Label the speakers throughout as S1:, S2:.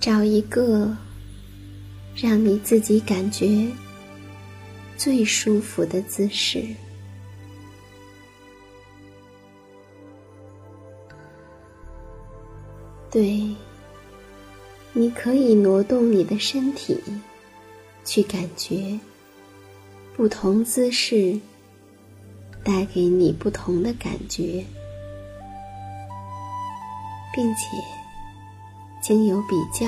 S1: 找一个让你自己感觉最舒服的姿势，对，你可以挪动你的身体，去感觉不同姿势带给你不同的感觉，并且。经由比较，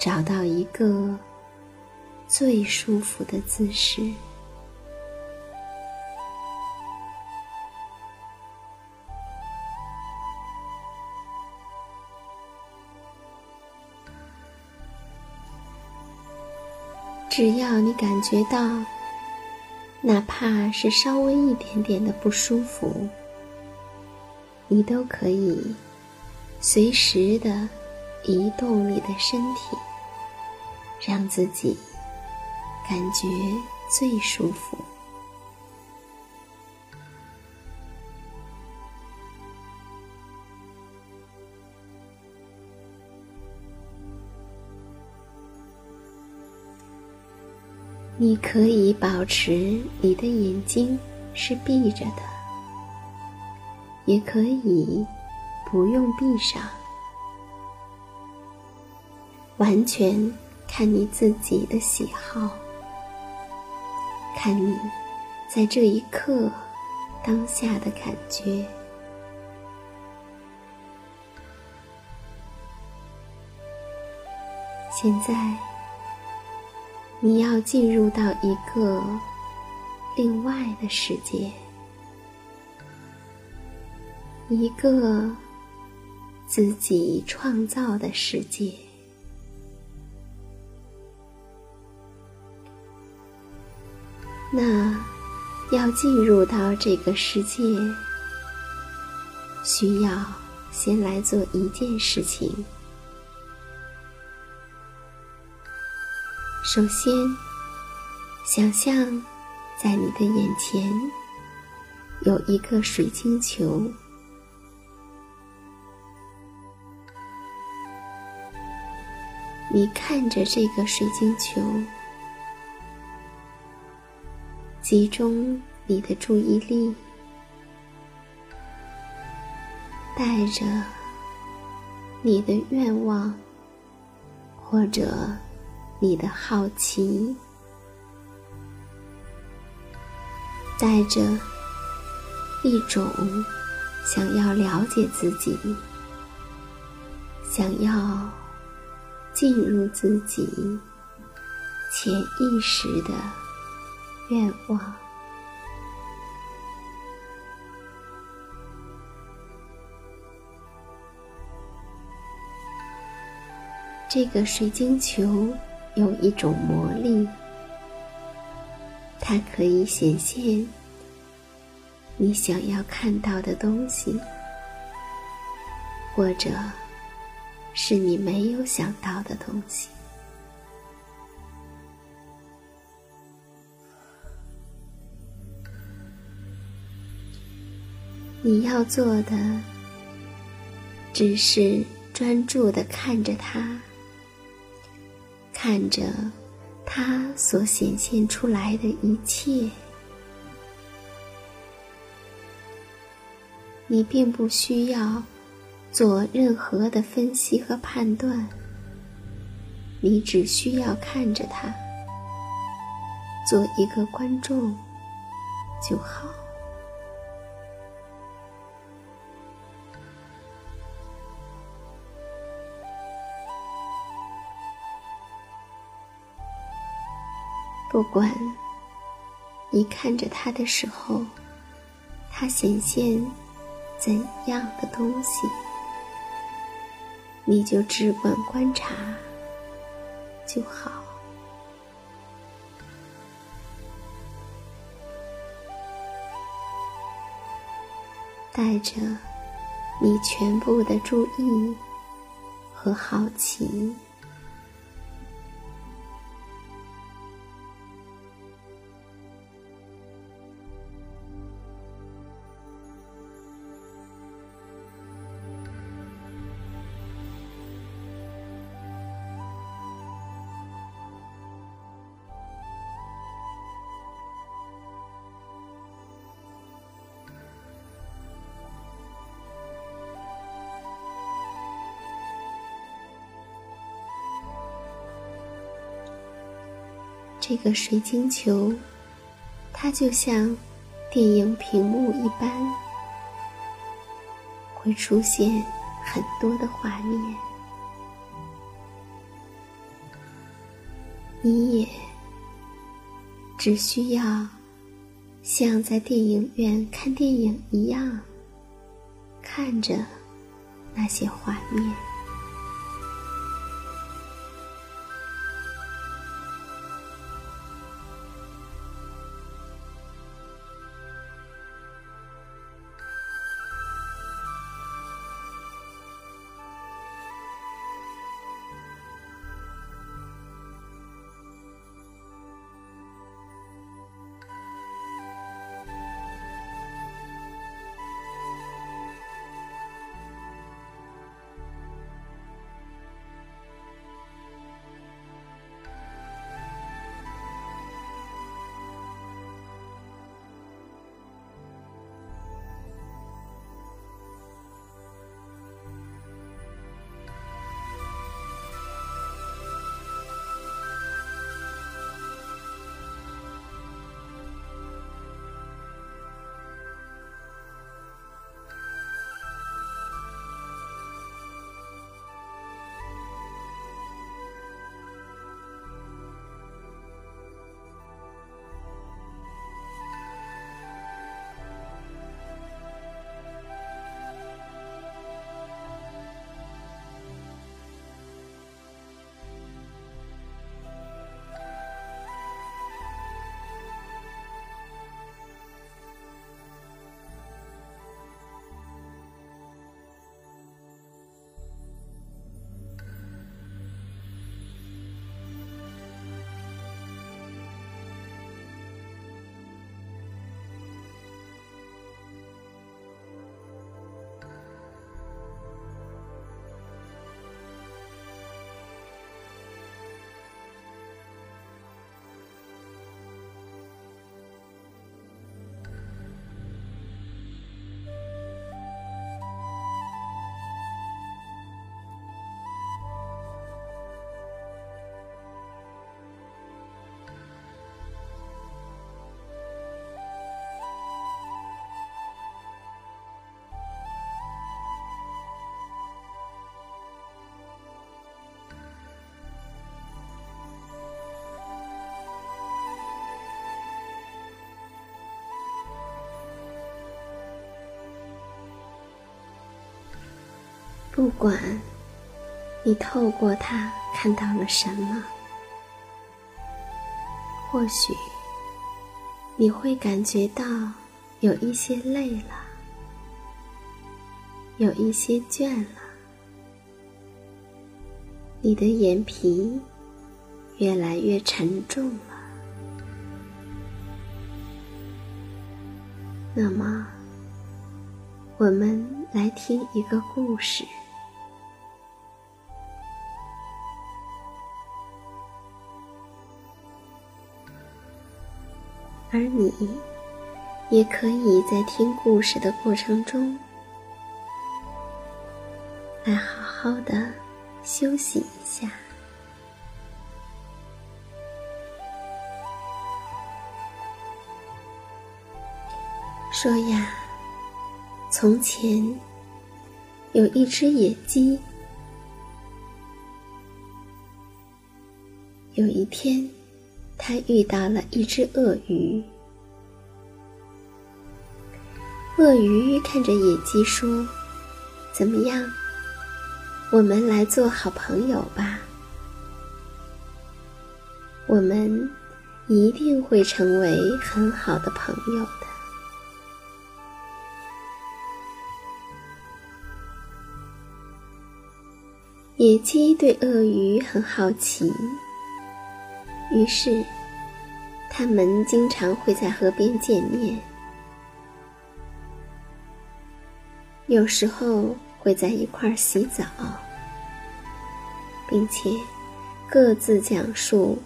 S1: 找到一个最舒服的姿势。只要你感觉到，哪怕是稍微一点点的不舒服，你都可以。随时的移动你的身体，让自己感觉最舒服。你可以保持你的眼睛是闭着的，也可以不用闭上，完全看你自己的喜好，看你在这一刻当下的感觉。现在。你要进入到一个另外的世界，一个自己创造的世界。那要进入到这个世界，需要先来做一件事情。首先，想象在你的眼前有一个水晶球，你看着这个水晶球，集中你的注意力，带着你的愿望或者。你的好奇，带着一种想要了解自己、想要进入自己潜意识的愿望。这个水晶球。有一种魔力，它可以显现你想要看到的东西，或者是你没有想到的东西。你要做的，只是专注的看着它。看着它所显现出来的一切，你并不需要做任何的分析和判断，你只需要看着它，做一个观众就好。不管你看着他的时候，他显现怎样的东西，你就只管观察就好，带着你全部的注意和好奇。这个水晶球，它就像电影屏幕一般，会出现很多的画面。你也只需要像在电影院看电影一样，看着那些画面。不管你透过它看到了什么，或许你会感觉到有一些累了，有一些倦了，你的眼皮越来越沉重了。那么，我们来听一个故事，而你也可以在听故事的过程中，来好好的休息一下。说呀，从前有一只野鸡。有一天，他遇到了一只鳄鱼。鳄鱼看着野鸡说：“怎么样？我们来做好朋友吧。我们一定会成为很好的朋友的。”野鸡对鳄鱼很好奇，于是他们经常会在河边见面，有时候会在一块儿洗澡，并且各自讲述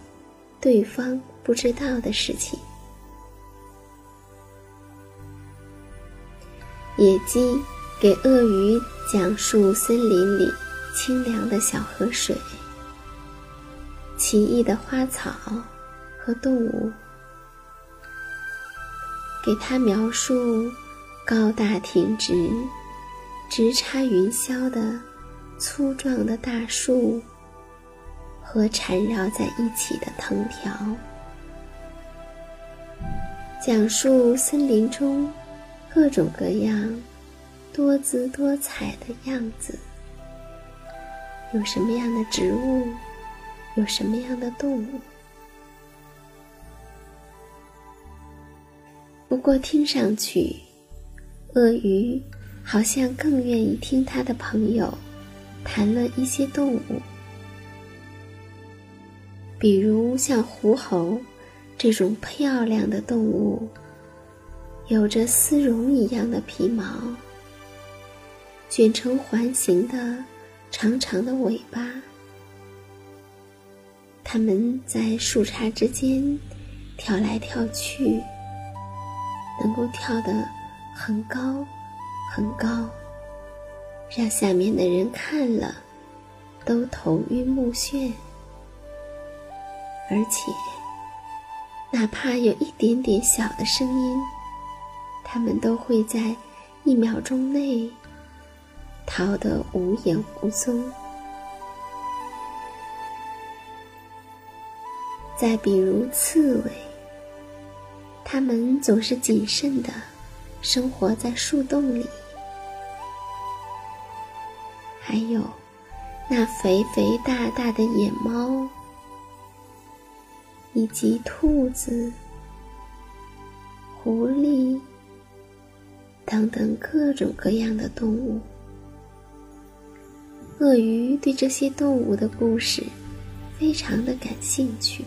S1: 对方不知道的事情。野鸡给鳄鱼讲述森林里。清凉的小河水，奇异的花草和动物，给他描述高大挺直、直插云霄的粗壮的大树和缠绕在一起的藤条，讲述森林中各种各样、多姿多彩的样子。有什么样的植物，有什么样的动物？不过听上去，鳄鱼好像更愿意听他的朋友谈论一些动物，比如像狐猴这种漂亮的动物，有着丝绒一样的皮毛，卷成环形的。长长的尾巴，它们在树杈之间跳来跳去，能够跳得很高很高，让下面的人看了都头晕目眩。而且，哪怕有一点点小的声音，它们都会在一秒钟内。逃得无影无踪。再比如刺猬，它们总是谨慎的生活在树洞里。还有那肥肥大大的野猫，以及兔子、狐狸等等各种各样的动物。鳄鱼对这些动物的故事非常的感兴趣。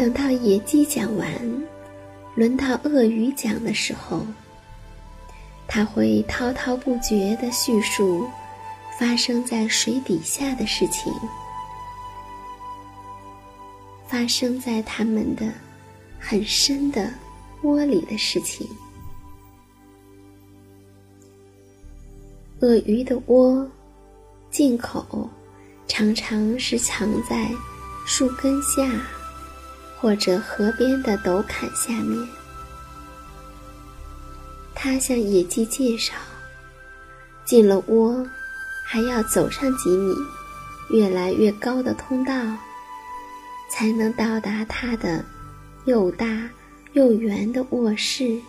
S1: 等到野鸡讲完，轮到鳄鱼讲的时候，他会滔滔不绝的叙述。发生在水底下的事情，发生在他们的很深的窝里的事情。鳄鱼的窝进口常常是藏在树根下，或者河边的陡坎下面。他向野鸡介绍。进了窝，还要走上几米，越来越高的通道，才能到达它的又大又圆的卧室。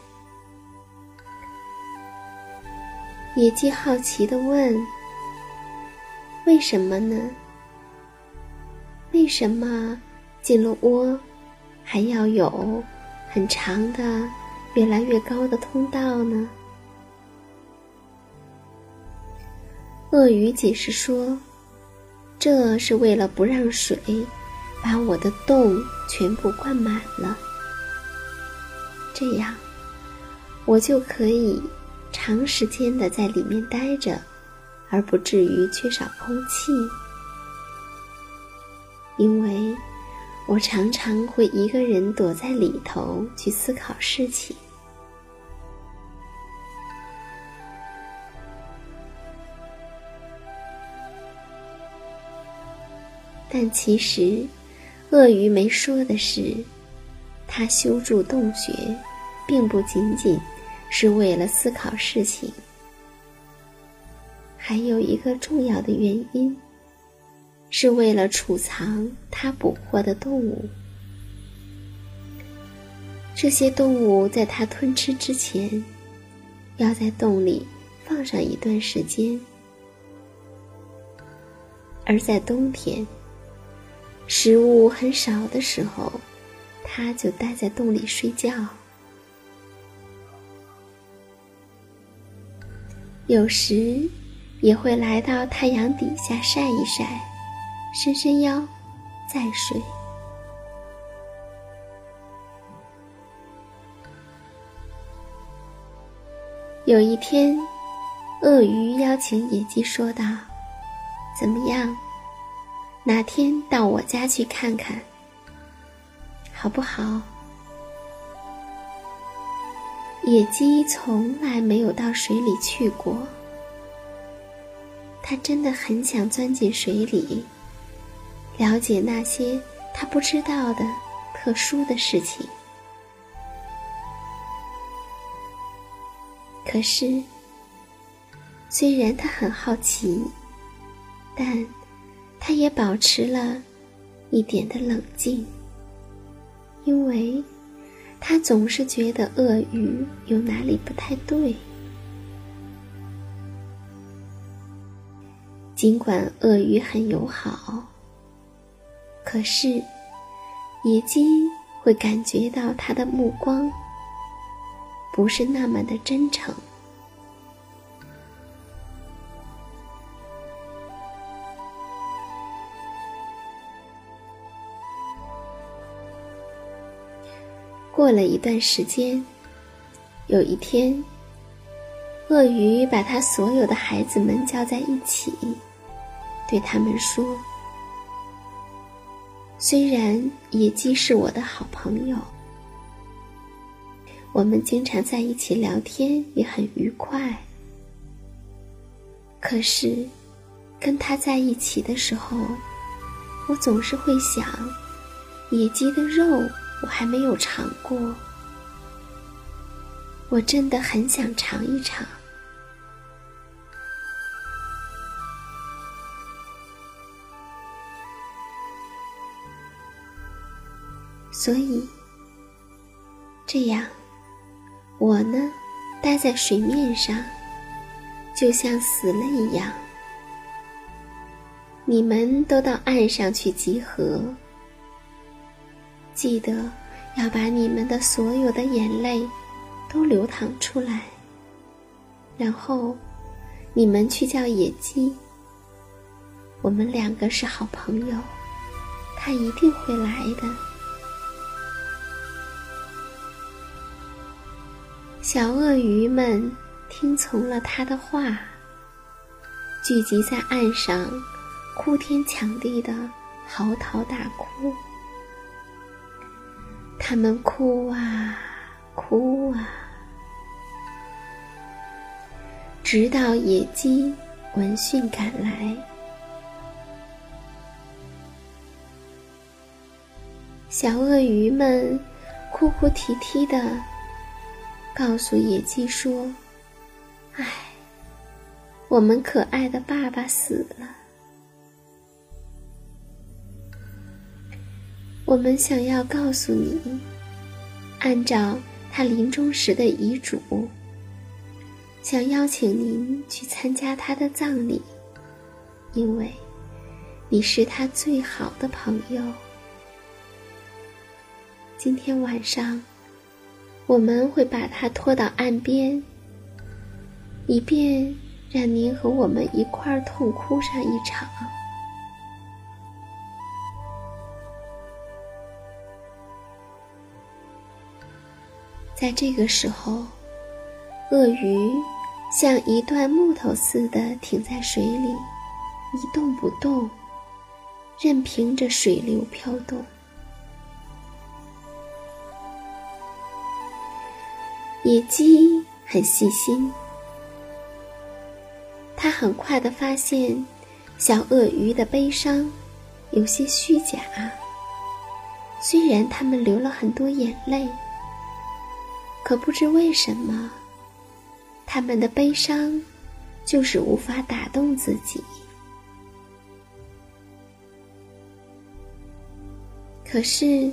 S1: 野鸡好奇地问：“为什么呢？为什么进了窝，还要有很长的、越来越高的通道呢？”鳄鱼解释说：“这是为了不让水把我的洞全部灌满了，这样我就可以长时间的在里面待着，而不至于缺少空气。因为我常常会一个人躲在里头去思考事情。”但其实，鳄鱼没说的是，它修筑洞穴，并不仅仅是为了思考事情，还有一个重要的原因，是为了储藏它捕获的动物。这些动物在它吞吃之前，要在洞里放上一段时间，而在冬天。食物很少的时候，它就待在洞里睡觉。有时也会来到太阳底下晒一晒，伸伸腰，再睡。有一天，鳄鱼邀请野鸡说道：“怎么样？”哪天到我家去看看，好不好？野鸡从来没有到水里去过，它真的很想钻进水里，了解那些他不知道的特殊的事情。可是，虽然他很好奇，但……他也保持了一点的冷静，因为他总是觉得鳄鱼有哪里不太对。尽管鳄鱼很友好，可是野鸡会感觉到他的目光不是那么的真诚。过了一段时间，有一天，鳄鱼把他所有的孩子们叫在一起，对他们说：“虽然野鸡是我的好朋友，我们经常在一起聊天，也很愉快。可是，跟他在一起的时候，我总是会想，野鸡的肉。”我还没有尝过，我真的很想尝一尝。所以，这样，我呢，待在水面上，就像死了一样。你们都到岸上去集合。记得要把你们的所有的眼泪都流淌出来，然后你们去叫野鸡。我们两个是好朋友，他一定会来的。小鳄鱼们听从了他的话，聚集在岸上，哭天抢地的嚎啕大哭。他们哭啊，哭啊，直到野鸡闻讯赶来。小鳄鱼们哭哭啼啼的告诉野鸡说：“唉，我们可爱的爸爸死了。我们想要告诉你，按照他临终时的遗嘱，想邀请您去参加他的葬礼，因为你是他最好的朋友。今天晚上，我们会把他拖到岸边，以便让您和我们一块儿痛哭上一场。在这个时候，鳄鱼像一段木头似的停在水里，一动不动，任凭着水流飘动。野鸡很细心，它很快的发现小鳄鱼的悲伤有些虚假，虽然它们流了很多眼泪。可不知为什么，他们的悲伤就是无法打动自己。可是，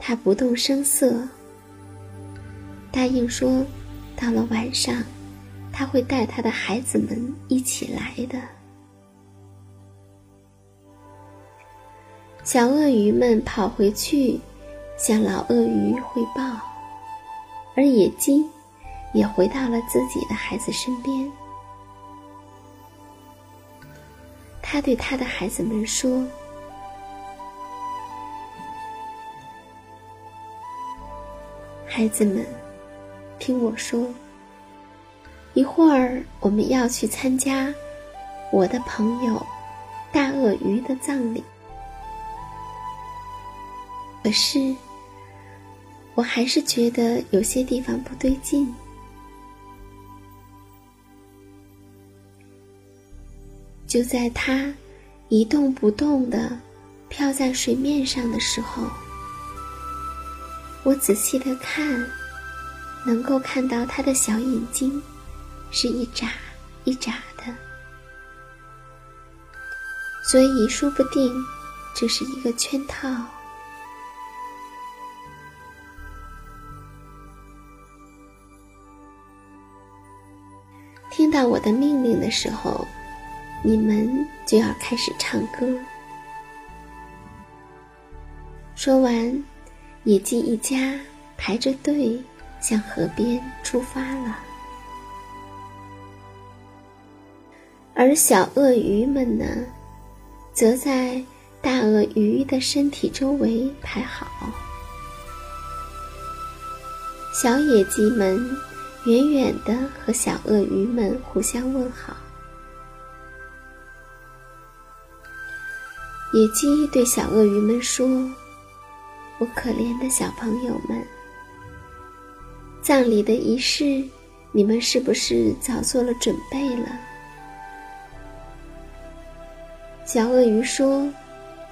S1: 他不动声色，答应说，到了晚上，他会带他的孩子们一起来的。小鳄鱼们跑回去，向老鳄鱼汇报。而野鸡也回到了自己的孩子身边。他对他的孩子们说：“孩子们，听我说，一会儿我们要去参加我的朋友大鳄鱼的葬礼。可是。”我还是觉得有些地方不对劲。就在它一动不动的飘在水面上的时候，我仔细的看，能够看到他的小眼睛是一眨一眨的，所以说不定这是一个圈套。听到我的命令的时候，你们就要开始唱歌。说完，野鸡一家排着队向河边出发了，而小鳄鱼们呢，则在大鳄鱼的身体周围排好。小野鸡们。远远的和小鳄鱼们互相问好。野鸡对小鳄鱼们说：“我可怜的小朋友们，葬礼的仪式，你们是不是早做了准备了？”小鳄鱼说：“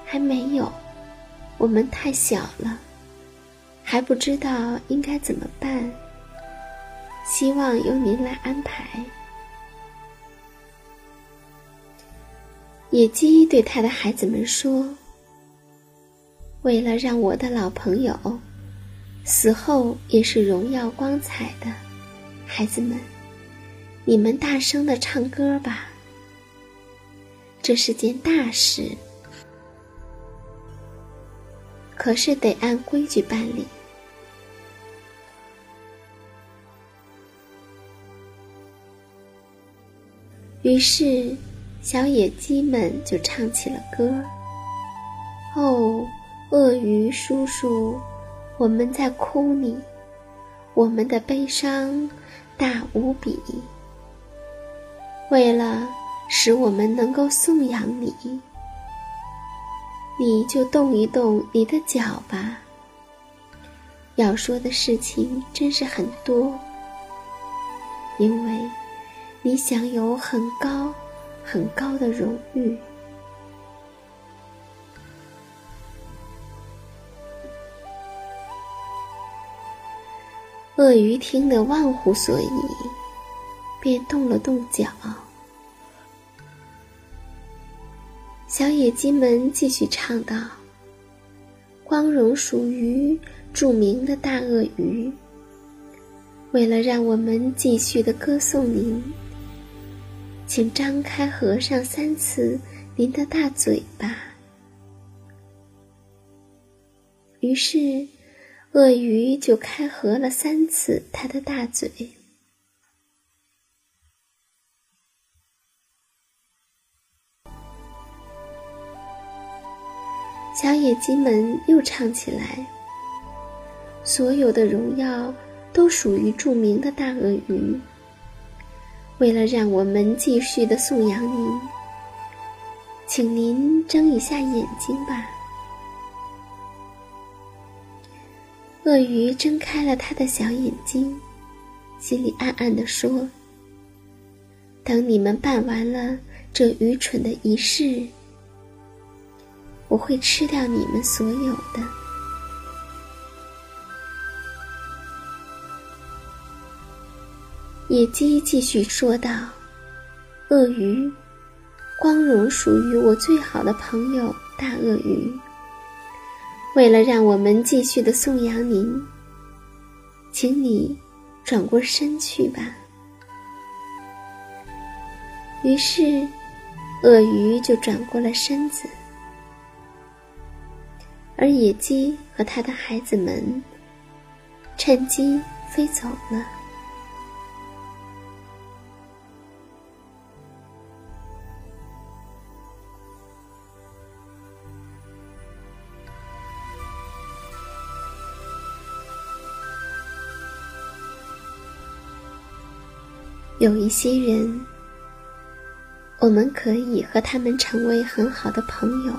S1: 还没有，我们太小了，还不知道应该怎么办。”希望由您来安排。野鸡对他的孩子们说：“为了让我的老朋友死后也是荣耀光彩的，孩子们，你们大声的唱歌吧。这是件大事，可是得按规矩办理。”于是，小野鸡们就唱起了歌。哦，鳄鱼叔叔，我们在哭你，我们的悲伤大无比。为了使我们能够颂扬你，你就动一动你的脚吧。要说的事情真是很多，因为。你享有很高、很高的荣誉。鳄鱼听得忘乎所以，便动了动脚，小野鸡们继续唱道：“光荣属于著名的大鳄鱼。为了让我们继续的歌颂您，请张开合上三次您的大嘴巴。”于是，鳄鱼就开合了三次它的大嘴。小野鸡们又唱起来：“所有的荣耀都属于著名的大鳄鱼。为了让我们继续的颂扬您，请您睁一下眼睛吧。”鳄鱼睁开了他的小眼睛，心里暗暗地说：“等你们办完了这愚蠢的仪式。”我会吃掉你们所有的。野鸡继续说道：“鳄鱼，光荣属于我最好的朋友大鳄鱼。为了让我们继续的颂扬您，请你转过身去吧。”于是，鳄鱼就转过了身子。而野鸡和他的孩子们趁机飞走了。有一些人，我们可以和他们成为很好的朋友。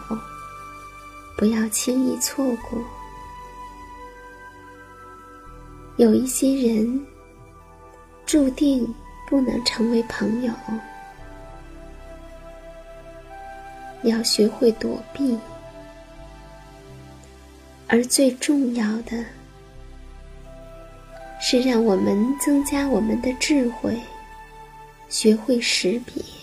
S1: 不要轻易错过。有一些人注定不能成为朋友，要学会躲避。而最重要的是，让我们增加我们的智慧，学会识别。